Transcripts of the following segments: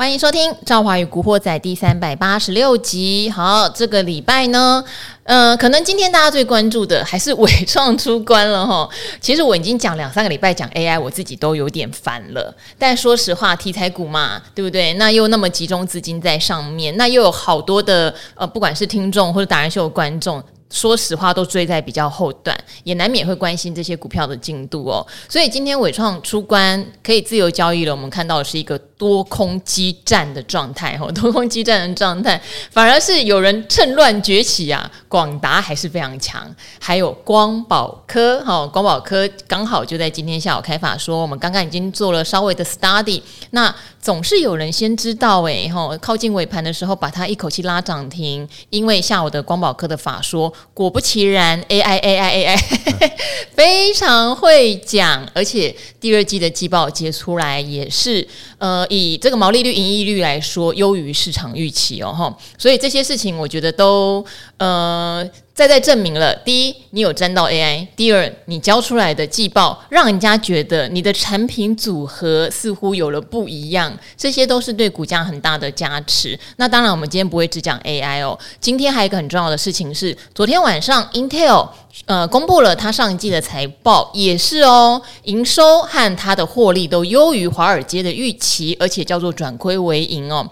欢迎收听《赵华与古惑仔》第三百八十六集。好，这个礼拜呢，呃，可能今天大家最关注的还是纬创出关了哈。其实我已经讲两三个礼拜讲 AI，我自己都有点烦了。但说实话，题材股嘛，对不对？那又那么集中资金在上面，那又有好多的呃，不管是听众或者达人秀的观众。说实话，都追在比较后段，也难免会关心这些股票的进度哦。所以今天伟创出关可以自由交易了，我们看到的是一个多空激战的状态，哈，多空激战的状态，反而是有人趁乱崛起啊。广达还是非常强，还有光宝科，哈，光宝科刚好就在今天下午开法说，我们刚刚已经做了稍微的 study，那总是有人先知道诶，哈，靠近尾盘的时候把它一口气拉涨停，因为下午的光宝科的法说。果不其然，AI AI AI，非常会讲，而且第二季的季报结出来也是，呃，以这个毛利率、盈利率来说，优于市场预期哦，哈，所以这些事情我觉得都，呃。再再证明了，第一，你有沾到 AI；第二，你交出来的季报让人家觉得你的产品组合似乎有了不一样，这些都是对股价很大的加持。那当然，我们今天不会只讲 AI 哦。今天还有一个很重要的事情是，昨天晚上 Intel 呃公布了它上一季的财报，也是哦，营收和它的获利都优于华尔街的预期，而且叫做转亏为盈哦。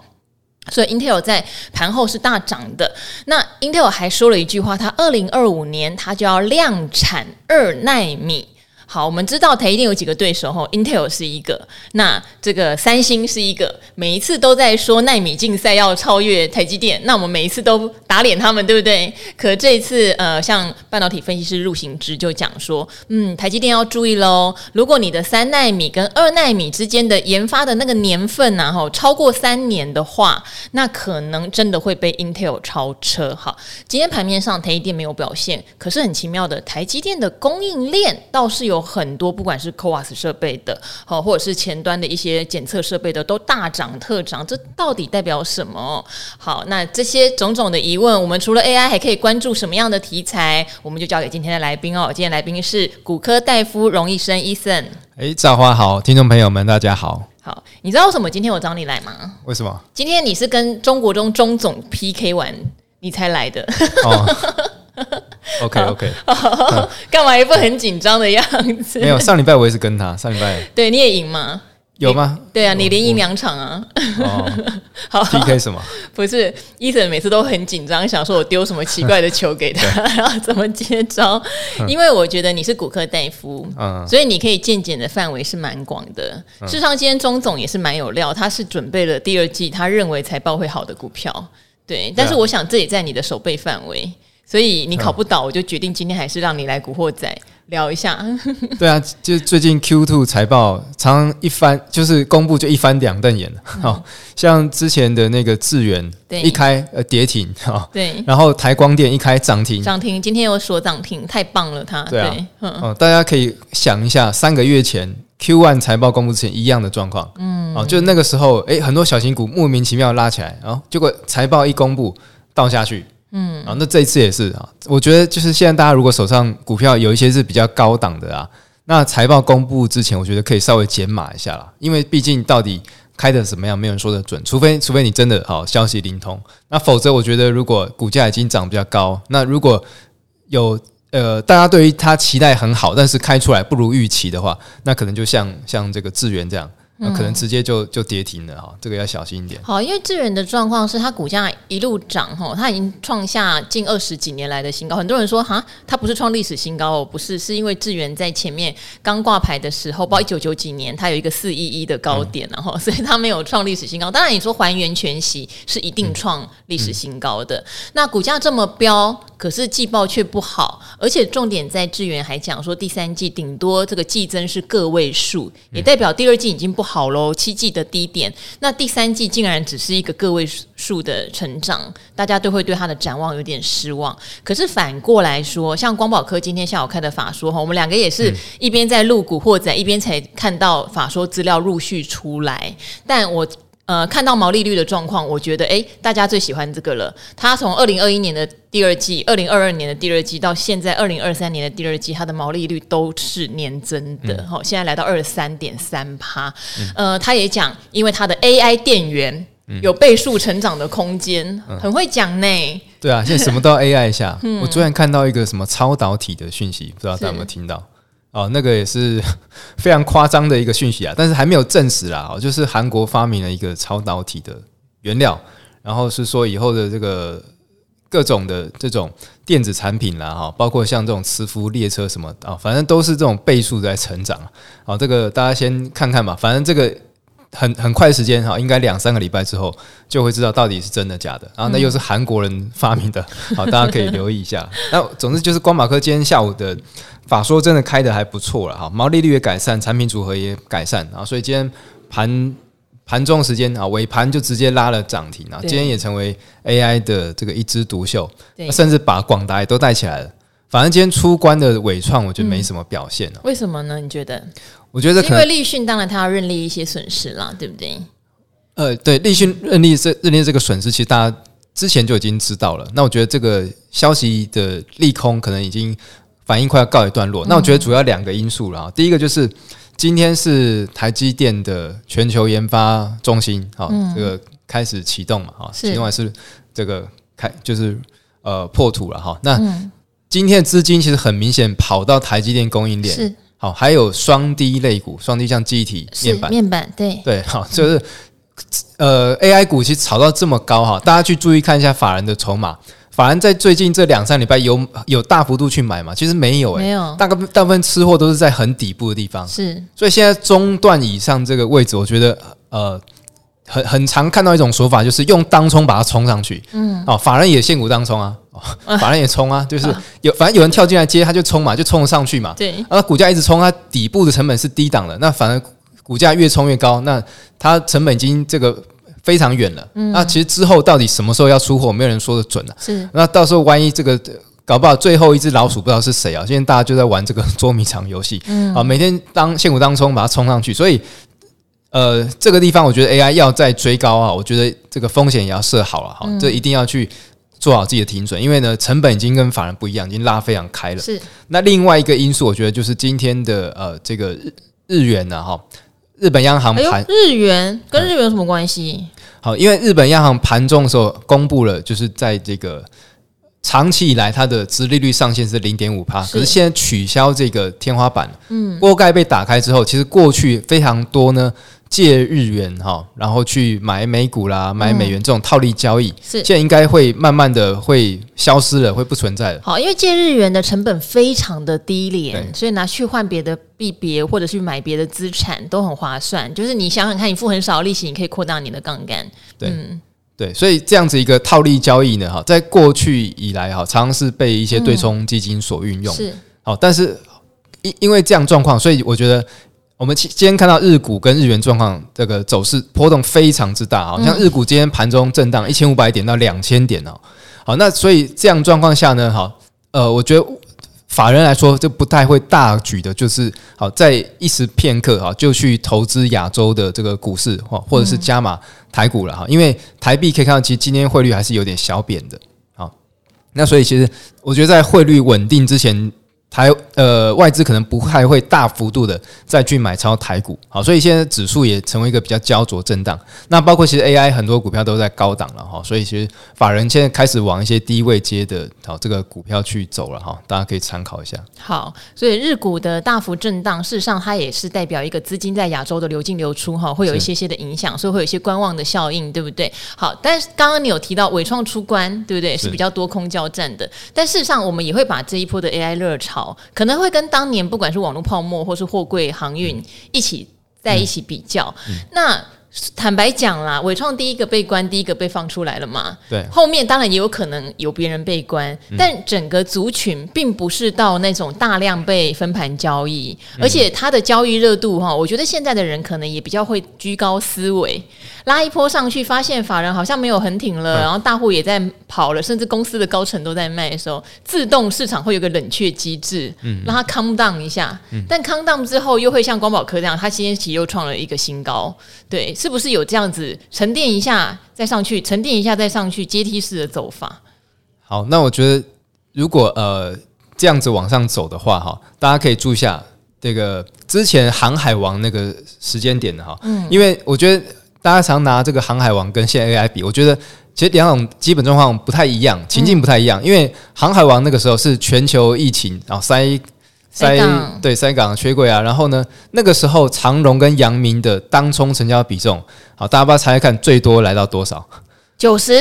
所以 Intel 在盘后是大涨的。那 Intel 还说了一句话，它二零二五年它就要量产二纳米。好，我们知道台积电有几个对手吼，Intel 是一个，那这个三星是一个，每一次都在说奈米竞赛要超越台积电，那我们每一次都打脸他们，对不对？可这一次，呃，像半导体分析师陆行之就讲说，嗯，台积电要注意喽，如果你的三奈米跟二奈米之间的研发的那个年份呐，哈，超过三年的话，那可能真的会被 Intel 超车。哈，今天盘面上台积电没有表现，可是很奇妙的，台积电的供应链倒是有。很多不管是 CoWoS 设备的，好，或者是前端的一些检测设备的，都大涨特涨，这到底代表什么？好，那这些种种的疑问，我们除了 AI，还可以关注什么样的题材？我们就交给今天的来宾哦。今天来宾是骨科大夫荣医生医生。哎，赵花好，听众朋友们大家好。好，你知道为什么今天我找你来吗？为什么？今天你是跟中国中钟总 PK 完，你才来的。哦 OK OK，干嘛一副很紧张的样子？没有，上礼拜我也是跟他，上礼拜对你也赢吗？有吗？对啊，你连赢两场啊！哦，好，PK 什么？不是，Ethan 每次都很紧张，想说我丢什么奇怪的球给他，然后怎么接招？因为我觉得你是骨科大夫，嗯，所以你可以见解的范围是蛮广的。事实上，今天钟总也是蛮有料，他是准备了第二季他认为财报会好的股票，对。但是我想这也在你的手背范围。所以你考不倒，我就决定今天还是让你来古惑仔聊一下。对啊，就是最近 Q two 财报常常一翻，就是公布就一翻两瞪眼。好像之前的那个智原，一开呃跌停哈，对，然后台光电一开涨停，涨停，今天又说涨停，太棒了，它对啊，哦，大家可以想一下，三个月前 Q one 财报公布之前一样的状况，嗯，哦，就那个时候，诶，很多小型股莫名其妙拉起来，然后结果财报一公布倒下去。嗯，啊，那这一次也是啊，我觉得就是现在大家如果手上股票有一些是比较高档的啊，那财报公布之前，我觉得可以稍微减码一下啦，因为毕竟到底开的怎么样，没有人说得准，除非除非你真的好消息灵通，那否则我觉得如果股价已经涨比较高，那如果有呃大家对于它期待很好，但是开出来不如预期的话，那可能就像像这个智源这样。那可能直接就就跌停了哈，这个要小心一点。好，因为智远的状况是它股价一路涨哈，它已经创下近二十几年来的新高。很多人说哈，它不是创历史新高哦，不是，是因为智远在前面刚挂牌的时候，包括一九九几年，它有一个四一一的高点，然后所以它没有创历史新高。当然，你说还原全息是一定创历史新高的。那股价这么飙，可是季报却不好，而且重点在志源还讲说第三季顶多这个季增是个位数，也代表第二季已经不好。好喽，七季的低点，那第三季竟然只是一个个位数的成长，大家都会对它的展望有点失望。可是反过来说，像光宝科今天下午开的法说哈，我们两个也是一边在录古惑仔，一边才看到法说资料陆续出来。但我呃，看到毛利率的状况，我觉得哎，大家最喜欢这个了。它从二零二一年的第二季、二零二二年的第二季到现在二零二三年的第二季，它的毛利率都是年增的。好、嗯，现在来到二十三点三趴。呃，他也讲，因为它的 AI 电源有倍数成长的空间，嗯、很会讲呢。对啊，现在什么都要 AI 一下。嗯、我昨天看到一个什么超导体的讯息，不知道大家有没有听到？哦，那个也是 非常夸张的一个讯息啊，但是还没有证实啦。哦，就是韩国发明了一个超导体的原料，然后是说以后的这个各种的这种电子产品啦，哈，包括像这种磁浮列车什么啊，反正都是这种倍数在成长。好，这个大家先看看吧，反正这个。很很快的时间哈，应该两三个礼拜之后就会知道到底是真的假的。然后那又是韩国人发明的，好，大家可以留意一下。那总之就是光马科今天下午的法说真的开的还不错了哈，毛利率也改善，产品组合也改善啊，所以今天盘盘中时间啊尾盘就直接拉了涨停啊，今天也成为 AI 的这个一枝独秀，甚至把广达也都带起来了。反正今天出关的伟创，我觉得没什么表现、嗯、为什么呢？你觉得？我觉得因为立讯当然他要认列一些损失啦，对不对？呃，对，立讯认列这认列这个损失，其实大家之前就已经知道了。那我觉得这个消息的利空可能已经反应快要告一段落。嗯、那我觉得主要两个因素了，第一个就是今天是台积电的全球研发中心啊，嗯、这个开始启动嘛，哈，另外是这个开就是呃破土了哈。那今天的资金其实很明显跑到台积电供应链是。好，还有双低类股，双低像记忆体面板，面板对。对，好，就是呃 AI 股其实炒到这么高哈，大家去注意看一下法人的筹码，法人在最近这两三礼拜有有大幅度去买嘛？其实没有、欸，没有，大概大部分吃货都是在很底部的地方，是，所以现在中段以上这个位置，我觉得呃。很很常看到一种说法，就是用当冲把它冲上去。嗯，哦，法人也现股当冲啊，哦法人也冲啊，就是有反正有人跳进来接，他就冲嘛，就冲了上去嘛。对，那股价一直冲，它底部的成本是低档的，那反而股价越冲越高，那它成本已经这个非常远了。嗯，那其实之后到底什么时候要出货，没有人说的准啊。是，那到时候万一这个搞不好最后一只老鼠不知道是谁啊？现在大家就在玩这个捉迷藏游戏。嗯，啊，每天当现股当冲把它冲上去，所以。呃，这个地方我觉得 AI 要再追高啊，我觉得这个风险也要设好了哈，嗯、这一定要去做好自己的停损，因为呢，成本已经跟法人不一样，已经拉非常开了。是。那另外一个因素，我觉得就是今天的呃这个日日元呢哈，日本央行盘、哎、日元跟日元有什么关系？嗯、好，因为日本央行盘中的时候公布了，就是在这个长期以来它的殖利率上限是零点五趴，可是现在取消这个天花板，嗯，锅盖被打开之后，其实过去非常多呢。借日元哈，然后去买美股啦，买美元这种套利交易，是现在应该会慢慢的会消失了，会不存在了。好，因为借日元的成本非常的低廉，所以拿去换别的币别或者去买别的资产都很划算。就是你想想看，你付很少的利息，你可以扩大你的杠杆。对，嗯、对，所以这样子一个套利交易呢，哈，在过去以来哈，常常是被一些对冲基金所运用。是，好，但是因因为这样状况，所以我觉得。我们今天看到日股跟日元状况这个走势波动非常之大，好像日股今天盘中震荡一千五百点到两千点哦。好，那所以这样状况下呢，哈，呃，我觉得法人来说就不太会大举的，就是好在一时片刻哈就去投资亚洲的这个股市或或者是加码台股了哈，因为台币可以看到其实今天汇率还是有点小贬的。好，那所以其实我觉得在汇率稳定之前。台呃外资可能不太会大幅度的再去买超台股，好，所以现在指数也成为一个比较焦灼震荡。那包括其实 AI 很多股票都在高档了哈，所以其实法人现在开始往一些低位接的好这个股票去走了哈，大家可以参考一下。好，所以日股的大幅震荡，事实上它也是代表一个资金在亚洲的流进流出哈，会有一些些的影响，所以会有一些观望的效应，对不对？好，但是刚刚你有提到纬创出关，对不对？是比较多空交战的，但事实上我们也会把这一波的 AI 热潮。可能会跟当年不管是网络泡沫或是货柜航运一起在一起比较，那坦白讲啦，伟创第一个被关，第一个被放出来了嘛？对，后面当然也有可能有别人被关，嗯、但整个族群并不是到那种大量被分盘交易，嗯、而且它的交易热度哈，我觉得现在的人可能也比较会居高思维。拉一波上去，发现法人好像没有很挺了，然后大户也在跑了，甚至公司的高层都在卖的时候，自动市场会有个冷却机制，嗯，让它 calm down 一下。嗯，但 calm down 之后，又会像光宝科这样，它今天其实又创了一个新高。对，是是不是有这样子沉淀一下再上去，沉淀一下再上去阶梯式的走法？好，那我觉得如果呃这样子往上走的话，哈，大家可以注意一下这个之前航海王那个时间点的哈，嗯，因为我觉得大家常拿这个航海王跟现在 AI 比，我觉得其实两种基本状况不太一样，情境不太一样，嗯、因为航海王那个时候是全球疫情，然后塞。塞对塞港缺柜啊，然后呢，那个时候长荣跟阳明的当冲成交比重，好，大家不要猜猜看，最多来到多少？九十。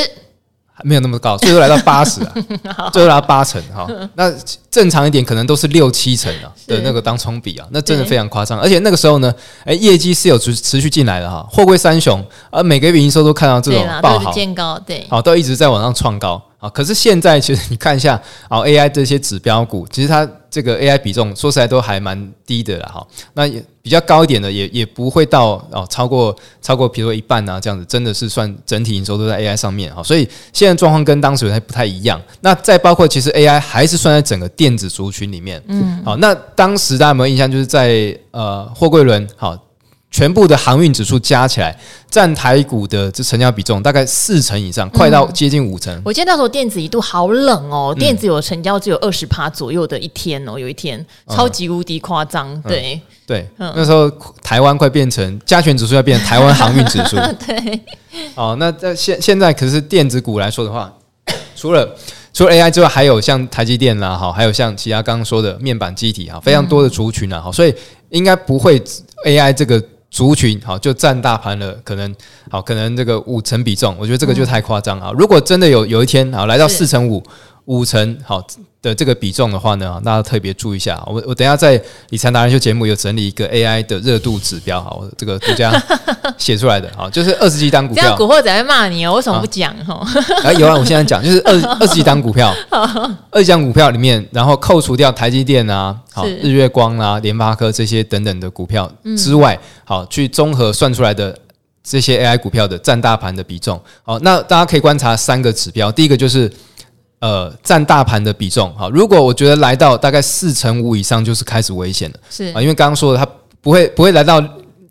没有那么高，最多来到八十啊，最多来到八成哈。那正常一点，可能都是六七成啊的那个当冲比啊，那真的非常夸张。而且那个时候呢，哎，业绩是有持持续进来的哈，货柜三雄啊，每个月营收都看到这种爆好，见高，对，好，都一直在往上创高啊。可是现在其实你看一下 啊，AI 这些指标股，其实它这个 AI 比重说实在都还蛮低的啦哈。那也。比较高一点的也也不会到哦，超过超过，比如说一半啊，这样子真的是算整体营收都在 AI 上面哈，所以现在状况跟当时还不太一样。那再包括其实 AI 还是算在整个电子族群里面，嗯，好，那当时大家有没有印象？就是在呃货柜轮好。全部的航运指数加起来，占台股的这成交比重大概四成以上，快到接近五成。我记得那时候电子一度好冷哦，电子有成交只有二十趴左右的一天哦，有一天超级无敌夸张。对对，那时候台湾快变成加权指数要变成台湾航运指数。对，哦，那在现现在可是电子股来说的话，除了除了 AI 之外，还有像台积电啦，哈，还有像其他刚刚说的面板机体啊，非常多的族群啊，哈，所以应该不会 AI 这个。族群好，就占大盘了，可能好，可能这个五成比重，我觉得这个就太夸张啊！如果真的有有一天啊来到四成五。五成好的这个比重的话呢，大家特别注意一下。我我等一下在理财达人秀节目有整理一个 AI 的热度指标，好，我这个独家 写出来的，好，就是二十几档股票。这样古惑仔会骂你哦，为什么不讲哈？啊，有啊，我现在讲，就是二 二十几档股票，二十几档股票里面，然后扣除掉台积电啊、好日月光啊、联发科这些等等的股票之外，好，去综合算出来的这些 AI 股票的占大盘的比重。好，那大家可以观察三个指标，第一个就是。呃，占大盘的比重，好，如果我觉得来到大概四成五以上，就是开始危险了，是啊，因为刚刚说的，它不会不会来到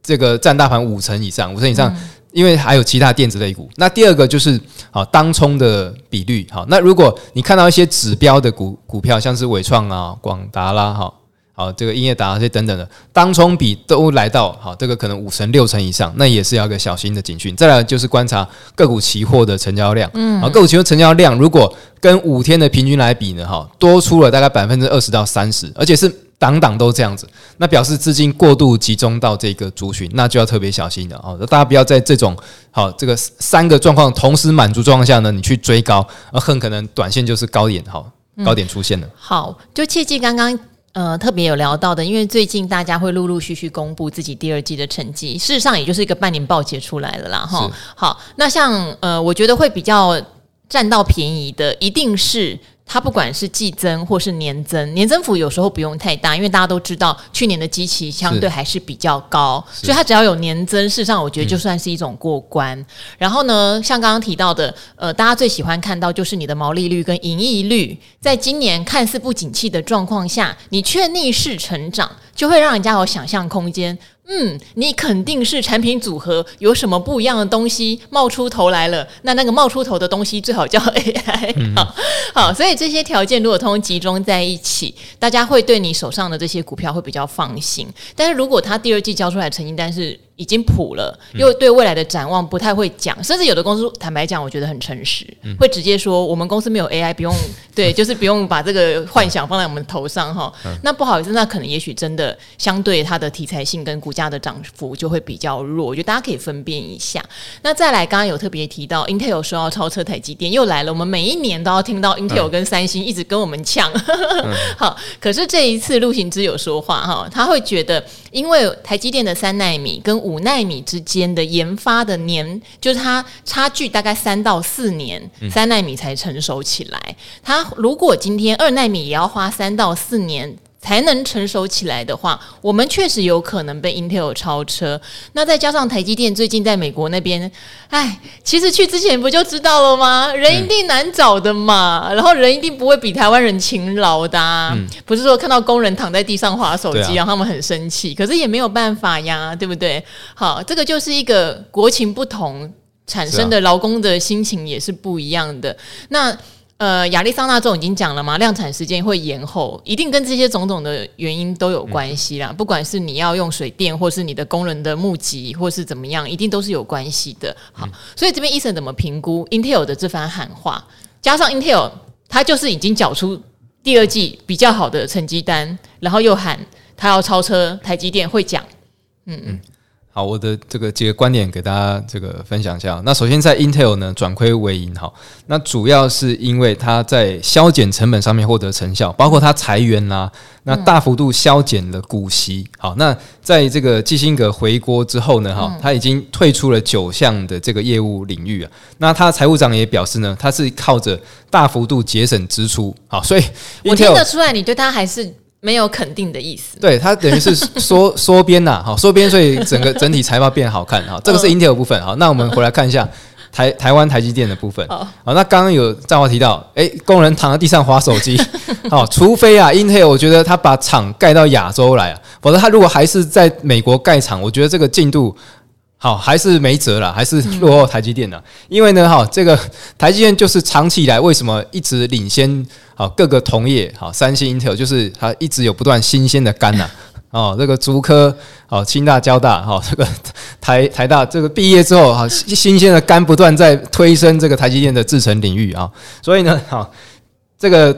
这个占大盘五成以上，五成以上，嗯、因为还有其他电子类股。那第二个就是好当冲的比率，好，那如果你看到一些指标的股股票，像是伟创啊、广达啦，哈。好，这个英业达这些等等的当冲比都来到好，这个可能五成六成以上，那也是要个小心的警讯。再来就是观察个股期货的成交量，嗯，好，个股期货成交量如果跟五天的平均来比呢，哈，多出了大概百分之二十到三十，而且是档档都这样子，那表示资金过度集中到这个族群，那就要特别小心了啊！大家不要在这种好这个三个状况同时满足状况下呢，你去追高，而很可能短线就是高点，好，高点出现了。嗯、好，就切记刚刚。呃，特别有聊到的，因为最近大家会陆陆续续公布自己第二季的成绩，事实上也就是一个半年报结出来了啦，哈。好，那像呃，我觉得会比较占到便宜的，一定是。它不管是季增或是年增，年增幅有时候不用太大，因为大家都知道去年的基期相对还是比较高，所以它只要有年增，事实上我觉得就算是一种过关。嗯、然后呢，像刚刚提到的，呃，大家最喜欢看到就是你的毛利率跟盈利率，在今年看似不景气的状况下，你却逆势成长，就会让人家有想象空间。嗯，你肯定是产品组合有什么不一样的东西冒出头来了。那那个冒出头的东西最好叫 AI。嗯、好，好，所以这些条件如果通通集中在一起，大家会对你手上的这些股票会比较放心。但是如果他第二季交出来的成绩单是已经普了，又对未来的展望不太会讲，甚至有的公司坦白讲，我觉得很诚实，会直接说我们公司没有 AI，不用 对，就是不用把这个幻想放在我们头上哈。那不好意思，那可能也许真的相对它的题材性跟股价的涨幅就会比较弱，我觉得大家可以分辨一下。那再来，刚刚有特别提到 Intel 说要超车台积电，又来了，我们每一年都要听到 Intel 跟三星一直跟我们呛。好，可是这一次陆行之有说话哈，他会觉得。因为台积电的三奈米跟五纳米之间的研发的年，就是它差距大概三到四年，三纳米才成熟起来。它如果今天二纳米也要花三到四年。才能成熟起来的话，我们确实有可能被 Intel 超车。那再加上台积电最近在美国那边，哎，其实去之前不就知道了吗？人一定难找的嘛，嗯、然后人一定不会比台湾人勤劳的、啊。嗯、不是说看到工人躺在地上划手机，让、啊、他们很生气，可是也没有办法呀，对不对？好，这个就是一个国情不同产生的劳工的心情也是不一样的。那。呃，亚利桑那州已经讲了嘛，量产时间会延后，一定跟这些种种的原因都有关系啦。嗯、不管是你要用水电，或是你的工人的募集，或是怎么样，一定都是有关系的。好，嗯、所以这边 Eason 怎么评估 Intel 的这番喊话？加上 Intel，它就是已经缴出第二季比较好的成绩单，然后又喊它要超车台积电，会讲，嗯嗯。好，我的这个几个观点给大家这个分享一下。那首先在 Intel 呢，转亏为盈，好，那主要是因为它在削减成本上面获得成效，包括它裁员啦、啊，那大幅度削减了股息。好，那在这个基辛格回国之后呢，哈，他已经退出了九项的这个业务领域啊。那他财务长也表示呢，他是靠着大幅度节省支出。好，所以我听得出来，你对他还是。没有肯定的意思，对，它等于是 缩缩编呐，好缩编，所以整个整体财报变好看哈。这个是 Intel 部分，好，那我们回来看一下台台湾台积电的部分。好，那刚刚有赵华提到，哎，工人躺在地上划手机，好，除非啊 Intel，我觉得他把厂盖到亚洲来啊，否则他如果还是在美国盖厂，我觉得这个进度。好，还是没辙了，还是落后台积电了。嗯、因为呢，哈，这个台积电就是长期以来为什么一直领先好各个同业，好，三星、Intel，就是它一直有不断新鲜的肝呐。哦，这个竹科，好，清大、交大，好，这个台台大，这个毕业之后，好，新鲜的肝不断在推升这个台积电的制程领域啊。所以呢，好，这个。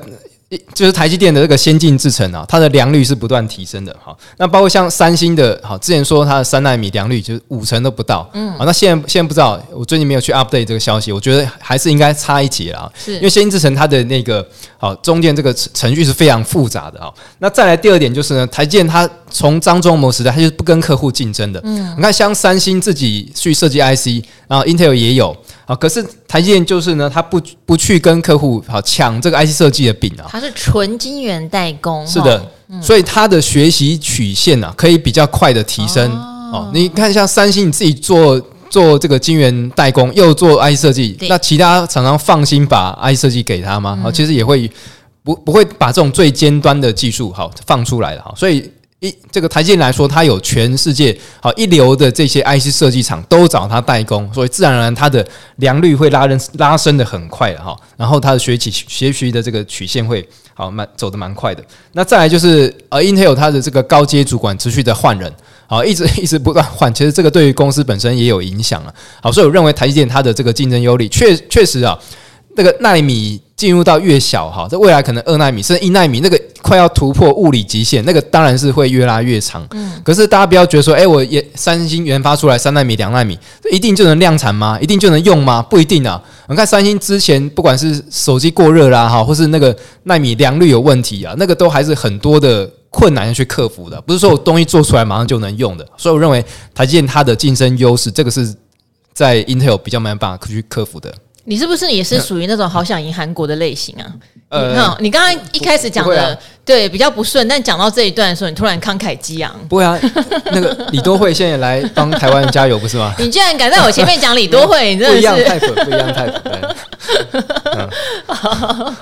就是台积电的这个先进制程啊，它的良率是不断提升的。哈，那包括像三星的，好，之前说它的三纳米良率就是五成都不到。嗯，好，那现在现在不知道，我最近没有去 update 这个消息，我觉得还是应该差一截了啊。是，因为先进制程它的那个好中间这个程序是非常复杂的啊。那再来第二点就是呢，台积电它从张忠谋时代，他就是不跟客户竞争的。嗯，你看像三星自己去设计 IC，然后 Intel 也有。啊，可是台积电就是呢，他不不去跟客户好抢这个 IC 设计的饼啊，它是纯晶圆代工，是的，嗯、所以它的学习曲线啊，可以比较快的提升哦，哦。你看，像三星你自己做做这个晶圆代工，又做 IC 设计，那其他厂商放心把 IC 设计给他吗？啊、嗯，其实也会不不会把这种最尖端的技术好放出来的哈，所以。一这个台积电来说，它有全世界好一流的这些 IC 设计厂都找它代工，所以自然而然它的良率会拉人拉升的很快的哈。然后它的学习学习的这个曲线会好蛮走得蛮快的。那再来就是呃，Intel 它的这个高阶主管持续的换人，好一直一直不断换，其实这个对于公司本身也有影响啊。好，所以我认为台积电它的这个竞争优势确确实啊。那个纳米进入到越小哈，这未来可能二纳米甚至一纳米，那个快要突破物理极限，那个当然是会越拉越长。嗯，可是大家不要觉得说，哎，我也三星研发出来三纳米、两纳米，一定就能量产吗？一定就能用吗？不一定啊。你看三星之前，不管是手机过热啦哈，或是那个纳米良率有问题啊，那个都还是很多的困难要去克服的，不是说我东西做出来马上就能用的。所以我认为台积电它的竞争优势，这个是在 Intel 比较没办法去克服的。你是不是也是属于那种好想赢韩国的类型啊？呃，你你刚刚一开始讲的、啊、对比较不顺，但讲到这一段的时候，你突然慷慨激昂。不会啊，那个 李多慧现在来帮台湾加油，不是吗？你居然敢在我前面讲李多慧，你真的是不一样 type，不一样 type。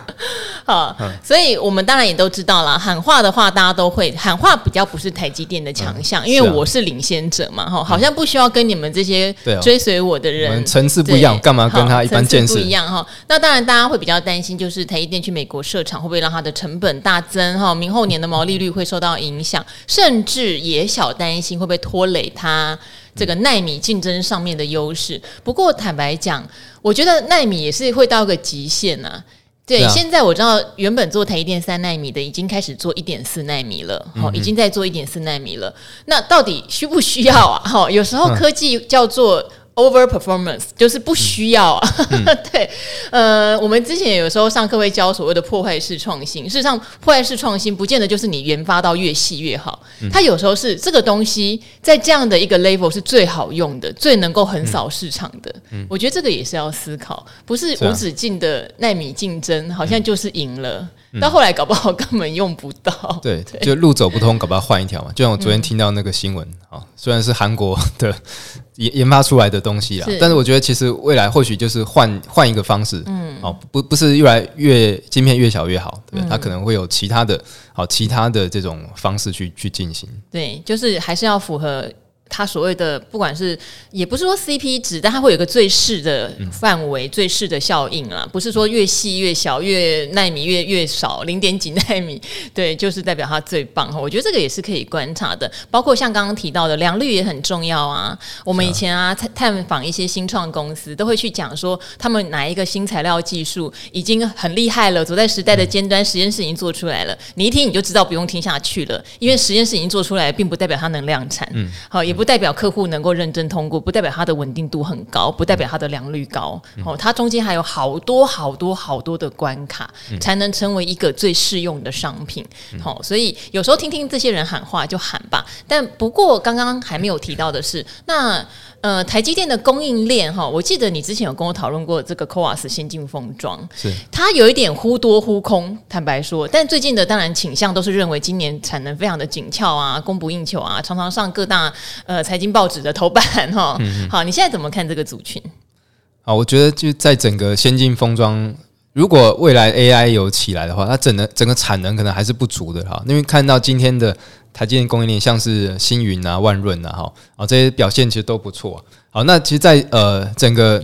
好，所以我们当然也都知道了，喊话的话大家都会喊话，比较不是台积电的强项，嗯、因为我是领先者嘛，哈，好像不需要跟你们这些追随我的人层次不一样，干嘛跟他一般见识不一样哈？那当然大家会比较担心，就是台积电去美国设厂会不会让它的成本大增哈？明后年的毛利率会受到影响，甚至也小担心会不会拖累它这个奈米竞争上面的优势。不过坦白讲，我觉得奈米也是会到个极限呐、啊。对，啊、现在我知道原本做台积电三奈米的已经开始做一点四奈米了，好、嗯，已经在做一点四奈米了。那到底需不需要啊？哈，有时候科技叫做 over performance，就是不需要啊。嗯、对，呃，我们之前有时候上课会教所谓的破坏式创新。事实上，破坏式创新不见得就是你研发到越细越好，嗯、它有时候是这个东西在这样的一个 level 是最好用的，最能够横扫市场的。嗯、我觉得这个也是要思考，不是无止境的纳米竞争，好像就是赢了。到后来搞不好根本用不到，对，就路走不通，搞不好换一条嘛。就像我昨天听到那个新闻啊，虽然是韩国的 研研发出来的东西啊，但是我觉得其实未来或许就是换换一个方式，嗯，哦，不不是越来越晶片越小越好，对，它可能会有其他的好其他的这种方式去去进行。对，就是还是要符合。它所谓的不管是也不是说 CP 值，但它会有个最适的范围、嗯、最适的效应啊，不是说越细越小、越纳米越越少，零点几纳米，对，就是代表它最棒哈。我觉得这个也是可以观察的，包括像刚刚提到的良率也很重要啊。我们以前啊探访一些新创公司，都会去讲说他们哪一个新材料技术已经很厉害了，走在时代的尖端，实验室已经做出来了。你一听你就知道不用听下去了，因为实验室已经做出来，并不代表它能量产。嗯，好也。不代表客户能够认真通过，不代表它的稳定度很高，不代表它的良率高。哦，它中间还有好多好多好多的关卡，才能成为一个最适用的商品。好，所以有时候听听这些人喊话就喊吧。但不过刚刚还没有提到的是，那。呃，台积电的供应链哈，我记得你之前有跟我讨论过这个 CoWoS 先进封装，是它有一点忽多忽空，坦白说。但最近的当然倾向都是认为今年产能非常的紧俏啊，供不应求啊，常常上各大呃财经报纸的头版哈。嗯嗯好，你现在怎么看这个族群？啊，我觉得就在整个先进封装，如果未来 AI 有起来的话，它整个整个产能可能还是不足的哈，因为看到今天的。台积电供应链像是星云啊、万润啊，哈，啊这些表现其实都不错。好，那其实在，呃整个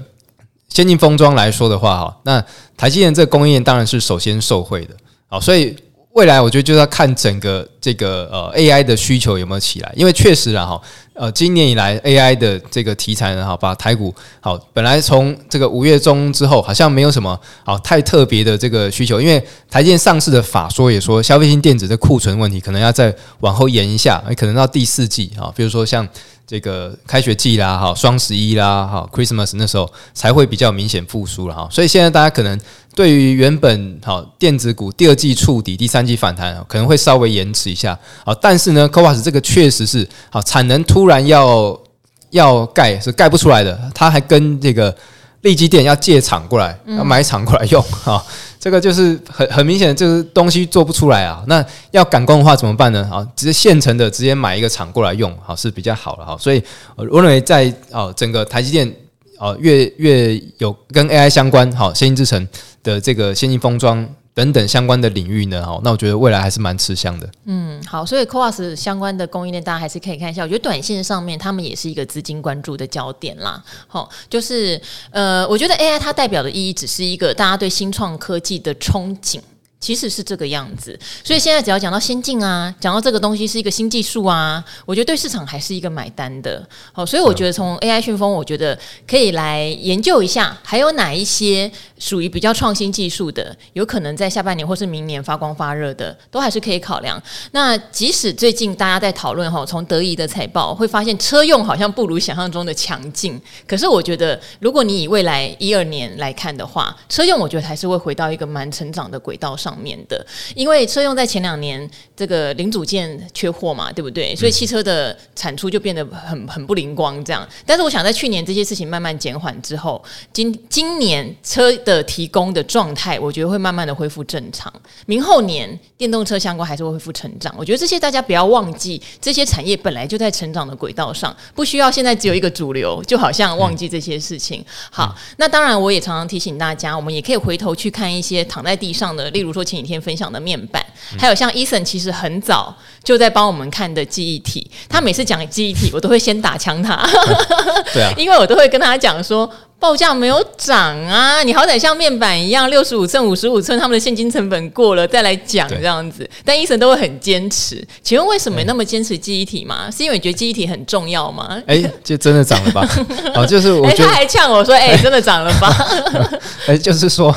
先进封装来说的话，哈，那台积电这个供应链当然是首先受惠的。好，所以。未来我觉得就要看整个这个呃 AI 的需求有没有起来，因为确实啊哈，呃今年以来 AI 的这个题材呢哈，把台股好本来从这个五月中之后好像没有什么好太特别的这个需求，因为台积电上市的法说也说消费性电子的库存问题可能要再往后延一下，可能到第四季啊，比如说像。这个开学季啦，哈，双十一啦，哈，Christmas 那时候才会比较明显复苏了哈，所以现在大家可能对于原本好电子股第二季触底，第三季反弹，可能会稍微延迟一下，好，但是呢，CoWoS 这个确实是好产能突然要要盖是盖不出来的，它还跟这个利基电要借厂过来，要买厂过来用哈。这个就是很很明显，就是东西做不出来啊。那要赶工的话怎么办呢？啊，直接现成的，直接买一个厂过来用，好是比较好的哈。所以我认为在哦整个台积电哦越越有跟 AI 相关好先进制程的这个先进封装。等等相关的领域呢，哈，那我觉得未来还是蛮吃香的。嗯，好，所以 CoWoS 相关的供应链，大家还是可以看一下。我觉得短线上面，他们也是一个资金关注的焦点啦。好，就是呃，我觉得 AI 它代表的意义，只是一个大家对新创科技的憧憬。其实是这个样子，所以现在只要讲到先进啊，讲到这个东西是一个新技术啊，我觉得对市场还是一个买单的。好，所以我觉得从 AI 讯风，我觉得可以来研究一下，还有哪一些属于比较创新技术的，有可能在下半年或是明年发光发热的，都还是可以考量。那即使最近大家在讨论哈，从德仪的财报会发现车用好像不如想象中的强劲，可是我觉得如果你以未来一二年来看的话，车用我觉得还是会回到一个蛮成长的轨道上。面的，因为车用在前两年这个零组件缺货嘛，对不对？所以汽车的产出就变得很很不灵光这样。但是我想在去年这些事情慢慢减缓之后，今今年车的提供的状态，我觉得会慢慢的恢复正常。明后年电动车相关还是会恢复成长。我觉得这些大家不要忘记，这些产业本来就在成长的轨道上，不需要现在只有一个主流，就好像忘记这些事情。好，那当然我也常常提醒大家，我们也可以回头去看一些躺在地上的，例如说。前几天分享的面板，还有像 Eason 其实很早就在帮我们看的记忆体，他每次讲记忆体，我都会先打枪他，对啊，因为我都会跟他讲说。报价没有涨啊！你好歹像面板一样，六十五寸、五十五寸，他们的现金成本过了再来讲这样子。但医生都会很坚持。请问为什么那么坚持记忆体吗？是因为你觉得记忆体很重要吗？哎，就真的涨了吧？哦，就是我觉得他还呛我说：“哎，真的涨了吧？” 哎，就是说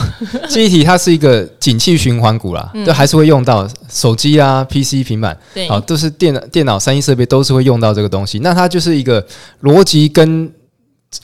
记忆体它是一个景气循环股啦，都还是会用到手机啊、PC、平板，对，都是电脑、电脑、三 C 设备都是会用到这个东西。那它就是一个逻辑跟。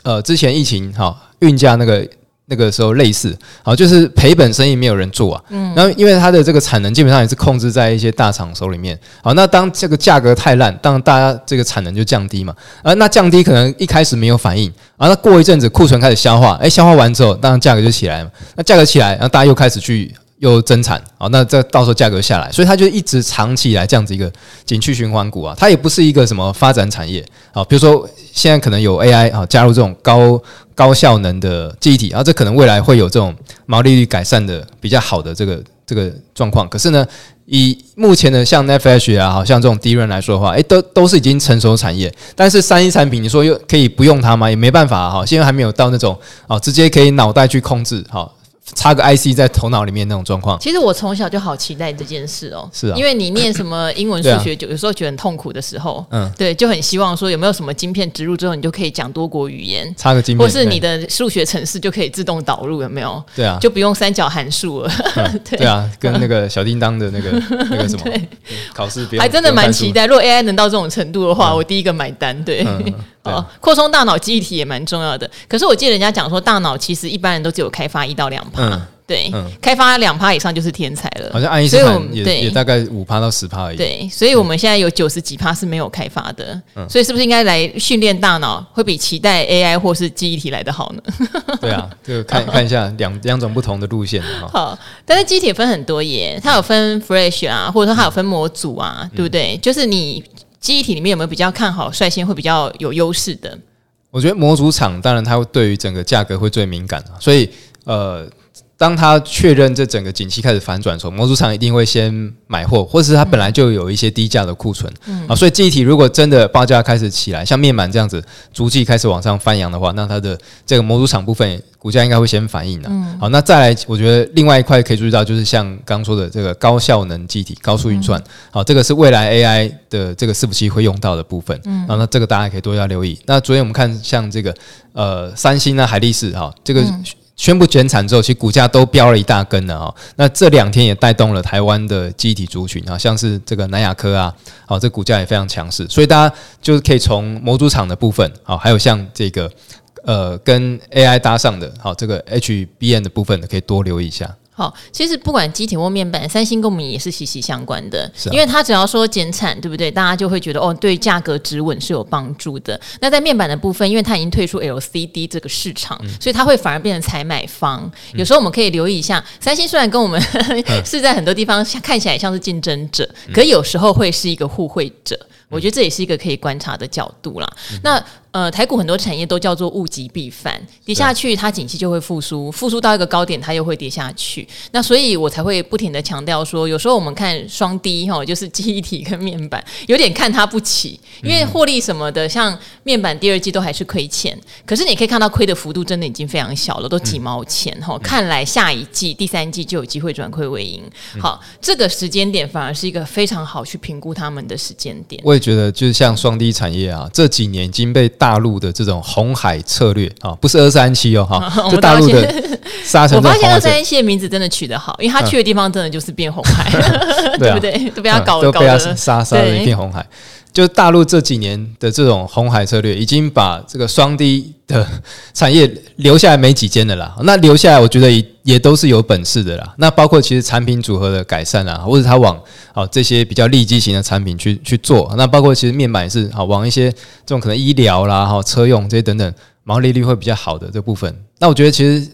呃之前疫情哈运价那个。那个时候类似，好，就是赔本生意没有人做啊。嗯，然后因为它的这个产能基本上也是控制在一些大厂手里面。好，那当这个价格太烂，当然大家这个产能就降低嘛。啊，那降低可能一开始没有反应，啊，那过一阵子库存开始消化，哎，消化完之后，当然价格就起来了。那价格起来，然后大家又开始去。又增产，好，那这到时候价格下来，所以它就一直长期以来这样子一个景气循环股啊，它也不是一个什么发展产业啊，比如说现在可能有 AI 啊加入这种高高效能的记忆体啊，这可能未来会有这种毛利率改善的比较好的这个这个状况。可是呢，以目前的像 NAND Flash 啊，好像这种低润来说的话，诶，都都是已经成熟产业，但是三一产品，你说又可以不用它吗？也没办法哈，现在还没有到那种啊，直接可以脑袋去控制哈。插个 IC 在头脑里面那种状况，其实我从小就好期待这件事哦。是啊，因为你念什么英文、数学，就有时候觉得很痛苦的时候，嗯，对，就很希望说有没有什么晶片植入之后，你就可以讲多国语言，插个晶片，或是你的数学程式就可以自动导入，有没有？对。啊，就不用三角函数了。对。啊，跟那个小叮当的那个 那个什么考试，还真的蛮期待。如果 AI 能到这种程度的话，我第一个买单。对，哦，扩充大脑记忆体也蛮重要的。可是我记得人家讲说，大脑其实一般人都只有开发一到两趴。对，嗯、开发两趴以上就是天才了。好像爱因斯坦也也大概五趴到十趴而已。对，所以我们现在有九十几趴是没有开发的。嗯，所以是不是应该来训练大脑，会比期待 AI 或是记忆体来的好呢？对啊，就看 看一下两两种不同的路线。好，但是记忆体分很多耶，它有分 Flash 啊，或者说它有分模组啊，嗯、对不对？就是你记忆体里面有没有比较看好、率先会比较有优势的？我觉得模组厂当然它会对于整个价格会最敏感，所以呃。当他确认这整个景气开始反转的时候，模组厂一定会先买货，或者是他本来就有一些低价的库存，嗯、啊，所以记忆体如果真的报价开始起来，像面板这样子逐季开始往上翻扬的话，那它的这个模组厂部分股价应该会先反应的。嗯、好，那再来，我觉得另外一块可以注意到，就是像刚说的这个高效能记忆体、高速运算，嗯、好，这个是未来 AI 的这个伺服器会用到的部分。嗯，好，那这个大家可以多加留意。那昨天我们看像这个呃三星啊、海力士哈，这个。宣布减产之后，其实股价都飙了一大根了哈。那这两天也带动了台湾的机体族群啊，像是这个南亚科啊，好，这股价也非常强势。所以大家就是可以从模组厂的部分，好，还有像这个呃跟 AI 搭上的，好，这个 HBN 的部分可以多留意一下。好，其实不管机体或面板，三星跟我们也是息息相关的，因为它只要说减产，对不对？大家就会觉得哦，对价格止稳是有帮助的。那在面板的部分，因为它已经退出 LCD 这个市场，嗯、所以它会反而变成采买方。嗯、有时候我们可以留意一下，三星虽然跟我们 是在很多地方看起来像是竞争者，嗯、可有时候会是一个互惠者。我觉得这也是一个可以观察的角度啦。嗯、那呃，台股很多产业都叫做物极必反，跌下去它景气就会复苏，复苏到一个高点它又会跌下去。那所以我才会不停的强调说，有时候我们看双低哈，就是记忆体跟面板，有点看它不起，因为获利什么的，像面板第二季都还是亏钱，可是你可以看到亏的幅度真的已经非常小了，都几毛钱哈。嗯、看来下一季第三季就有机会转亏为盈。好，这个时间点反而是一个非常好去评估他们的时间点。我也觉得，就是像双低产业啊，这几年已经被。大陆的这种红海策略啊，不是二三七哦，哈，就大陆的 沙尘。我发现二三七的名字真的取得好，因为他去的地方真的就是变红海，对不对？都被他搞的，搞的沙沙的一片红海。就大陆这几年的这种红海策略，已经把这个双低的产业留下来没几间的啦。那留下来，我觉得也也都是有本事的啦。那包括其实产品组合的改善啊，或者他往啊这些比较利基型的产品去去做。那包括其实面板也是好往一些这种可能医疗啦、哈车用这些等等毛利率会比较好的这部分。那我觉得其实。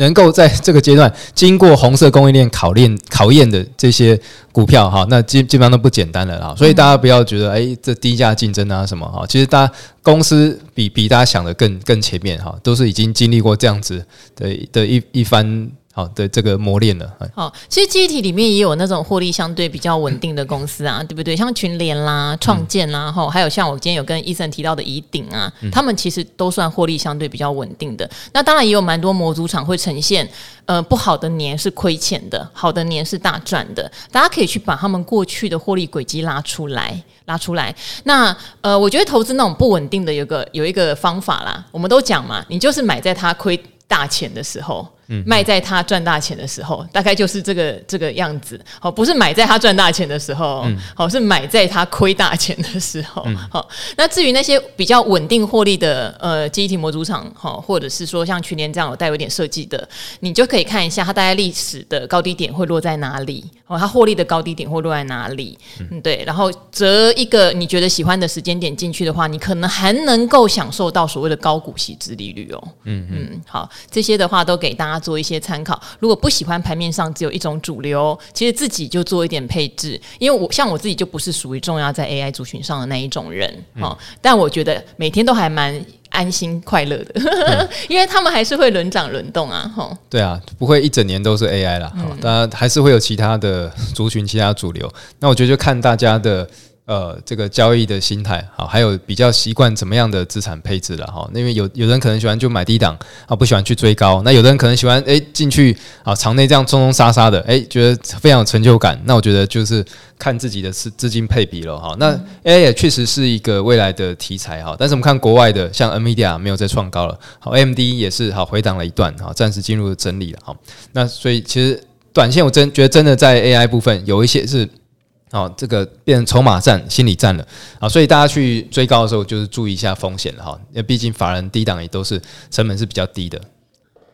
能够在这个阶段经过红色供应链考验考验的这些股票哈，那基基本上都不简单了啊！所以大家不要觉得哎，这低价竞争啊什么哈，其实大家公司比比大家想的更更前面哈，都是已经经历过这样子的的一一番。好的，这个磨练了。好，其实记忆体里面也有那种获利相对比较稳定的公司啊，对不对？像群联啦、创建啦，哈、嗯，还有像我今天有跟 Eason 提到的怡鼎啊，嗯、他们其实都算获利相对比较稳定的。那当然也有蛮多模组厂会呈现，呃，不好的年是亏钱的，好的年是大赚的。大家可以去把他们过去的获利轨迹拉出来，拉出来。那呃，我觉得投资那种不稳定的有个有一个方法啦，我们都讲嘛，你就是买在它亏大钱的时候。嗯，卖在他赚大钱的时候，大概就是这个这个样子。好，不是买在他赚大钱的时候，好，是买在他亏大钱的时候。好，那至于那些比较稳定获利的呃记忆体模组厂，好，或者是说像去年这样有带有点设计的，你就可以看一下它大概历史的高低点会落在哪里，哦，它获利的高低点会落在哪里？嗯，对，然后择一个你觉得喜欢的时间点进去的话，你可能还能够享受到所谓的高股息之利率哦。嗯嗯，好，这些的话都给大家。做一些参考，如果不喜欢盘面上只有一种主流，其实自己就做一点配置。因为我像我自己就不是属于重要在 AI 族群上的那一种人，嗯、但我觉得每天都还蛮安心快乐的，嗯、因为他们还是会轮涨轮动啊，哈。对啊，不会一整年都是 AI 啦，嗯、当然还是会有其他的族群、其他主流。那我觉得就看大家的。呃，这个交易的心态好，还有比较习惯怎么样的资产配置了哈。因为有有人可能喜欢就买低档啊，不喜欢去追高。那有的人可能喜欢哎进去啊，场内这样冲冲杀杀的，哎，觉得非常有成就感。那我觉得就是看自己的资资金配比了哈。那 AI 也确实是一个未来的题材哈。但是我们看国外的，像 NVIDIA 没有再创高了，好 MD 也是好回档了一段哈，暂时进入了整理了哈。那所以其实短线我真觉得真的在 AI 部分有一些是。哦，这个变成筹码战、心理战了啊！所以大家去追高的时候，就是注意一下风险了哈。因为毕竟法人低档也都是成本是比较低的。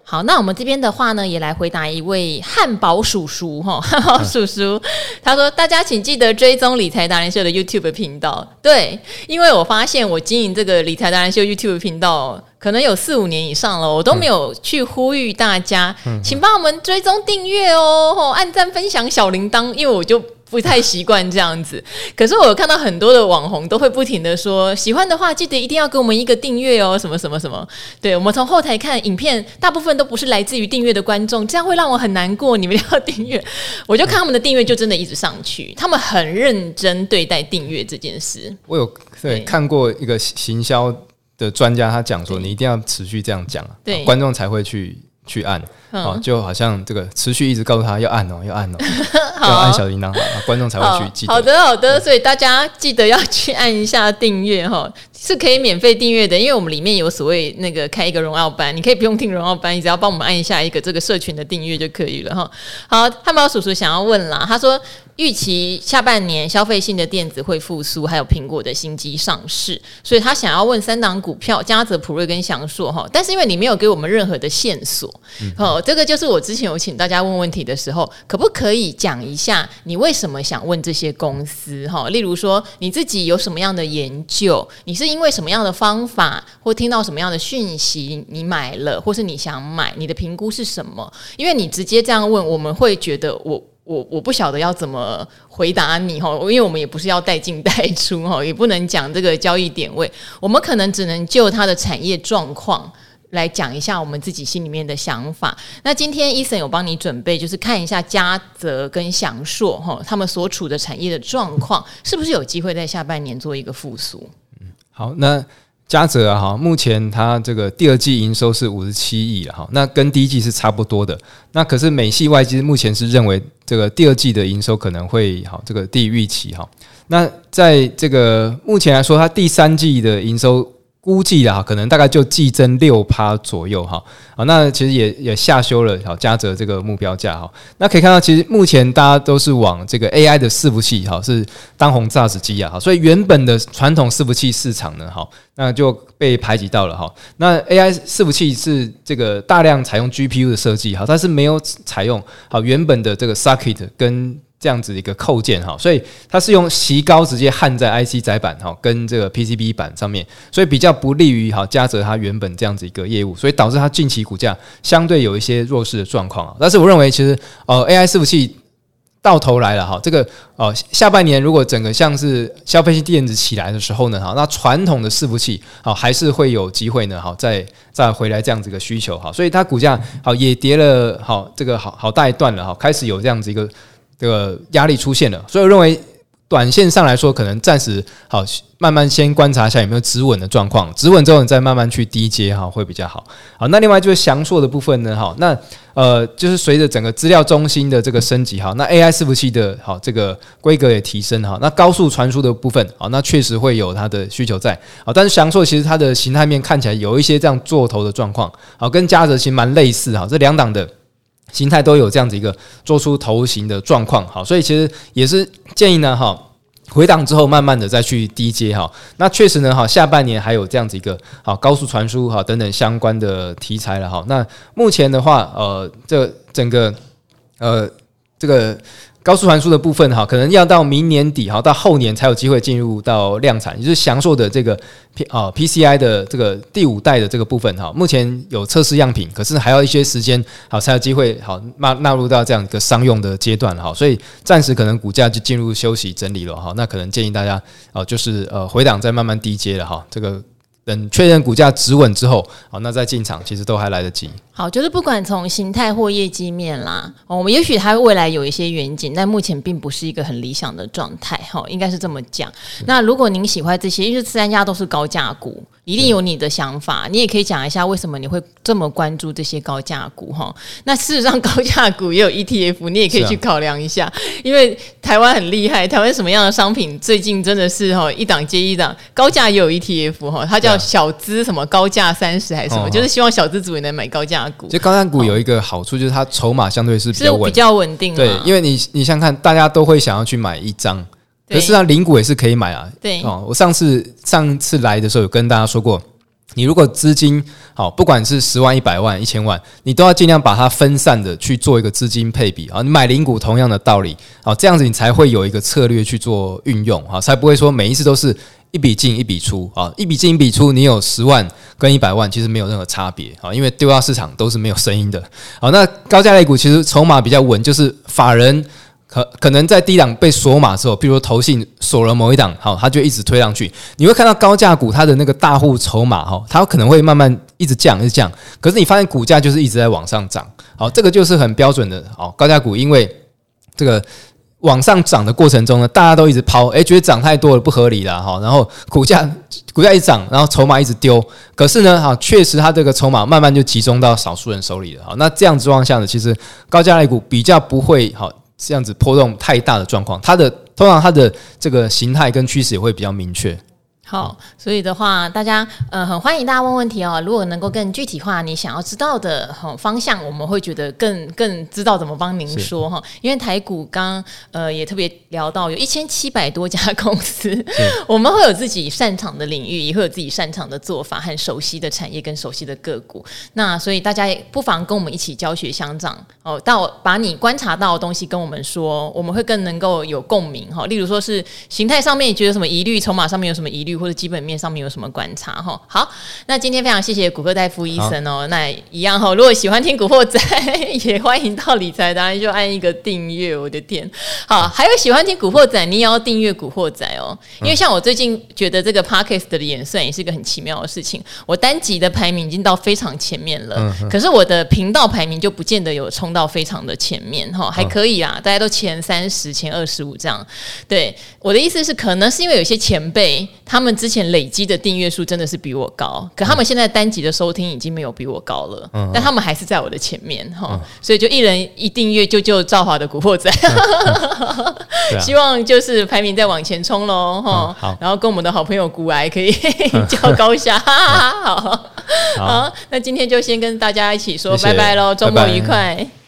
好，那我们这边的话呢，也来回答一位汉堡叔叔哈，汉堡叔叔他说：“大家请记得追踪理财达人秀的 YouTube 频道。”对，因为我发现我经营这个理财达人秀 YouTube 频道可能有四五年以上了，我都没有去呼吁大家，嗯、请帮我们追踪订阅哦，按赞、分享、小铃铛，因为我就。不太习惯这样子，可是我有看到很多的网红都会不停的说，喜欢的话记得一定要给我们一个订阅哦，什么什么什么。对，我们从后台看影片，大部分都不是来自于订阅的观众，这样会让我很难过。你们要订阅，我就看他们的订阅就真的一直上去，他们很认真对待订阅这件事。我有对，对看过一个行销的专家，他讲说，你一定要持续这样讲，对，观众才会去。去按，啊，就好像这个持续一直告诉他要按哦，要按哦，要按小铃铛，观众才会去记得。好的，好的，所以大家记得要去按一下订阅哈，是可以免费订阅的，因为我们里面有所谓那个开一个荣耀班，你可以不用听荣耀班，你只要帮我们按一下一个这个社群的订阅就可以了哈。好，汉堡叔叔想要问啦，他说。预期下半年消费性的电子会复苏，还有苹果的新机上市，所以他想要问三档股票：嘉泽、普瑞跟祥硕哈。但是因为你没有给我们任何的线索，哦、嗯，这个就是我之前有请大家问问题的时候，可不可以讲一下你为什么想问这些公司哈？例如说你自己有什么样的研究，你是因为什么样的方法，或听到什么样的讯息你买了，或是你想买，你的评估是什么？因为你直接这样问，我们会觉得我。我我不晓得要怎么回答你哈，因为我们也不是要带进带出哈，也不能讲这个交易点位，我们可能只能就它的产业状况来讲一下我们自己心里面的想法。那今天 Eason 有帮你准备，就是看一下嘉泽跟祥硕哈，他们所处的产业的状况，是不是有机会在下半年做一个复苏？嗯，好，那。嘉泽，哈，目前它这个第二季营收是五十七亿哈，那跟第一季是差不多的。那可是美系外资目前是认为这个第二季的营收可能会好，这个低于预期哈。那在这个目前来说，它第三季的营收。估计啊，可能大概就季增六趴左右哈，啊，那其实也也下修了好嘉泽这个目标价哈。那可以看到，其实目前大家都是往这个 AI 的伺服器哈，是当红炸子鸡啊，哈，所以原本的传统伺服器市场呢，哈，那就被排挤到了哈。那 AI 伺服器是这个大量采用 GPU 的设计哈，它是没有采用好原本的这个 socket 跟。这样子一个扣件哈，所以它是用矽膏直接焊在 IC 载板哈，跟这个 PCB 板上面，所以比较不利于哈嘉泽它原本这样子一个业务，所以导致它近期股价相对有一些弱势的状况啊。但是我认为其实呃 AI 伺服器到头来了哈，这个呃下半年如果整个像是消费性电子起来的时候呢哈，那传统的伺服器好还是会有机会呢哈再再回来这样子一个需求哈，所以它股价好也跌了好这个好好大一段了哈，开始有这样子一个。这个压力出现了，所以我认为短线上来说，可能暂时好，慢慢先观察一下有没有止稳的状况，止稳之后你再慢慢去低接哈，会比较好。好，那另外就是祥硕的部分呢，哈，那呃，就是随着整个资料中心的这个升级哈，那 AI 伺服器的好这个规格也提升哈，那高速传输的部分，好，那确实会有它的需求在。好，但是祥硕其实它的形态面看起来有一些这样做头的状况，好，跟嘉泽其实蛮类似哈，这两档的。形态都有这样子一个做出头型的状况，好，所以其实也是建议呢，哈，回档之后慢慢的再去低接哈。那确实呢，哈，下半年还有这样子一个好高速传输哈等等相关的题材了哈。那目前的话，呃，这整个呃这个。高速传输的部分哈，可能要到明年底哈，到后年才有机会进入到量产，也就是祥硕的这个 P 啊 PCI 的这个第五代的这个部分哈，目前有测试样品，可是还要一些时间好才有机会好纳纳入到这样一个商用的阶段哈，所以暂时可能股价就进入休息整理了哈，那可能建议大家哦，就是呃回档再慢慢低接了哈，这个。等确认股价止稳之后，好，那再进场其实都还来得及。好，就是不管从形态或业绩面啦，我们也许它未来有一些远景，但目前并不是一个很理想的状态，哈，应该是这么讲。那如果您喜欢这些，因为这三家都是高价股。一定有你的想法，你也可以讲一下为什么你会这么关注这些高价股哈。那事实上高价股也有 ETF，你也可以去考量一下，因为台湾很厉害，台湾什么样的商品最近真的是哈一档接一档，高价也有 ETF 哈，它叫小资什么高价三十还是什么，就是希望小资主也能买高价股。其实高价股有一个好处就是它筹码相对是比较稳，比较稳定。对，因为你你想看，大家都会想要去买一张。可是，零股也是可以买啊。对哦，我上次上次来的时候有跟大家说过，你如果资金好，不管是十万、一百万、一千万，你都要尽量把它分散的去做一个资金配比啊。你买零股同样的道理啊，这样子你才会有一个策略去做运用啊，才不会说每一次都是一笔进一笔出啊，一笔进一笔出，你有十万跟一百万其实没有任何差别啊，因为丢到市场都是没有声音的。好，那高价类股其实筹码比较稳，就是法人。可可能在低档被锁码之后，比如说投信锁了某一档，好，它就一直推上去。你会看到高价股它的那个大户筹码，哈，它可能会慢慢一直降，一直降。可是你发现股价就是一直在往上涨，好，这个就是很标准的，好，高价股因为这个往上涨的过程中呢，大家都一直抛，诶，觉得涨太多了不合理了，哈，然后股价股价一涨，然后筹码一直丢，可是呢，哈，确实它这个筹码慢慢就集中到少数人手里了，好，那这样状况下呢，其实高价类股比较不会好。这样子波动太大的状况，它的通常它的这个形态跟趋势也会比较明确。好，所以的话，大家呃很欢迎大家问问题哦。如果能够更具体化你想要知道的方向，我们会觉得更更知道怎么帮您说哈。因为台股刚呃也特别聊到有一千七百多家公司，我们会有自己擅长的领域，也会有自己擅长的做法和熟悉的产业跟熟悉的个股。那所以大家也不妨跟我们一起教学相长哦，到把你观察到的东西跟我们说，我们会更能够有共鸣哈。例如说是形态上面你觉得什么疑虑，筹码上面有什么疑虑。或者基本面上面有什么观察哈？好，那今天非常谢谢股科大夫医生哦。那一样哈，如果喜欢听古惑仔，也欢迎到理财达人就按一个订阅。我的天，好，还有喜欢听古惑仔，你也要订阅古惑仔哦。因为像我最近觉得这个 Podcast 的演算也是一个很奇妙的事情。我单集的排名已经到非常前面了，可是我的频道排名就不见得有冲到非常的前面哈，还可以啦，大家都前三十、前二十五这样。对，我的意思是，可能是因为有些前辈他们。他们之前累积的订阅数真的是比我高，可他们现在单集的收听已经没有比我高了，嗯、但他们还是在我的前面哈，嗯、所以就一人一订阅，就救赵华的古惑仔，希望就是排名再往前冲喽哈，好，然后跟我们的好朋友古癌可以 较高下，好，好，好，那今天就先跟大家一起说拜拜喽，周末愉快。拜。拜。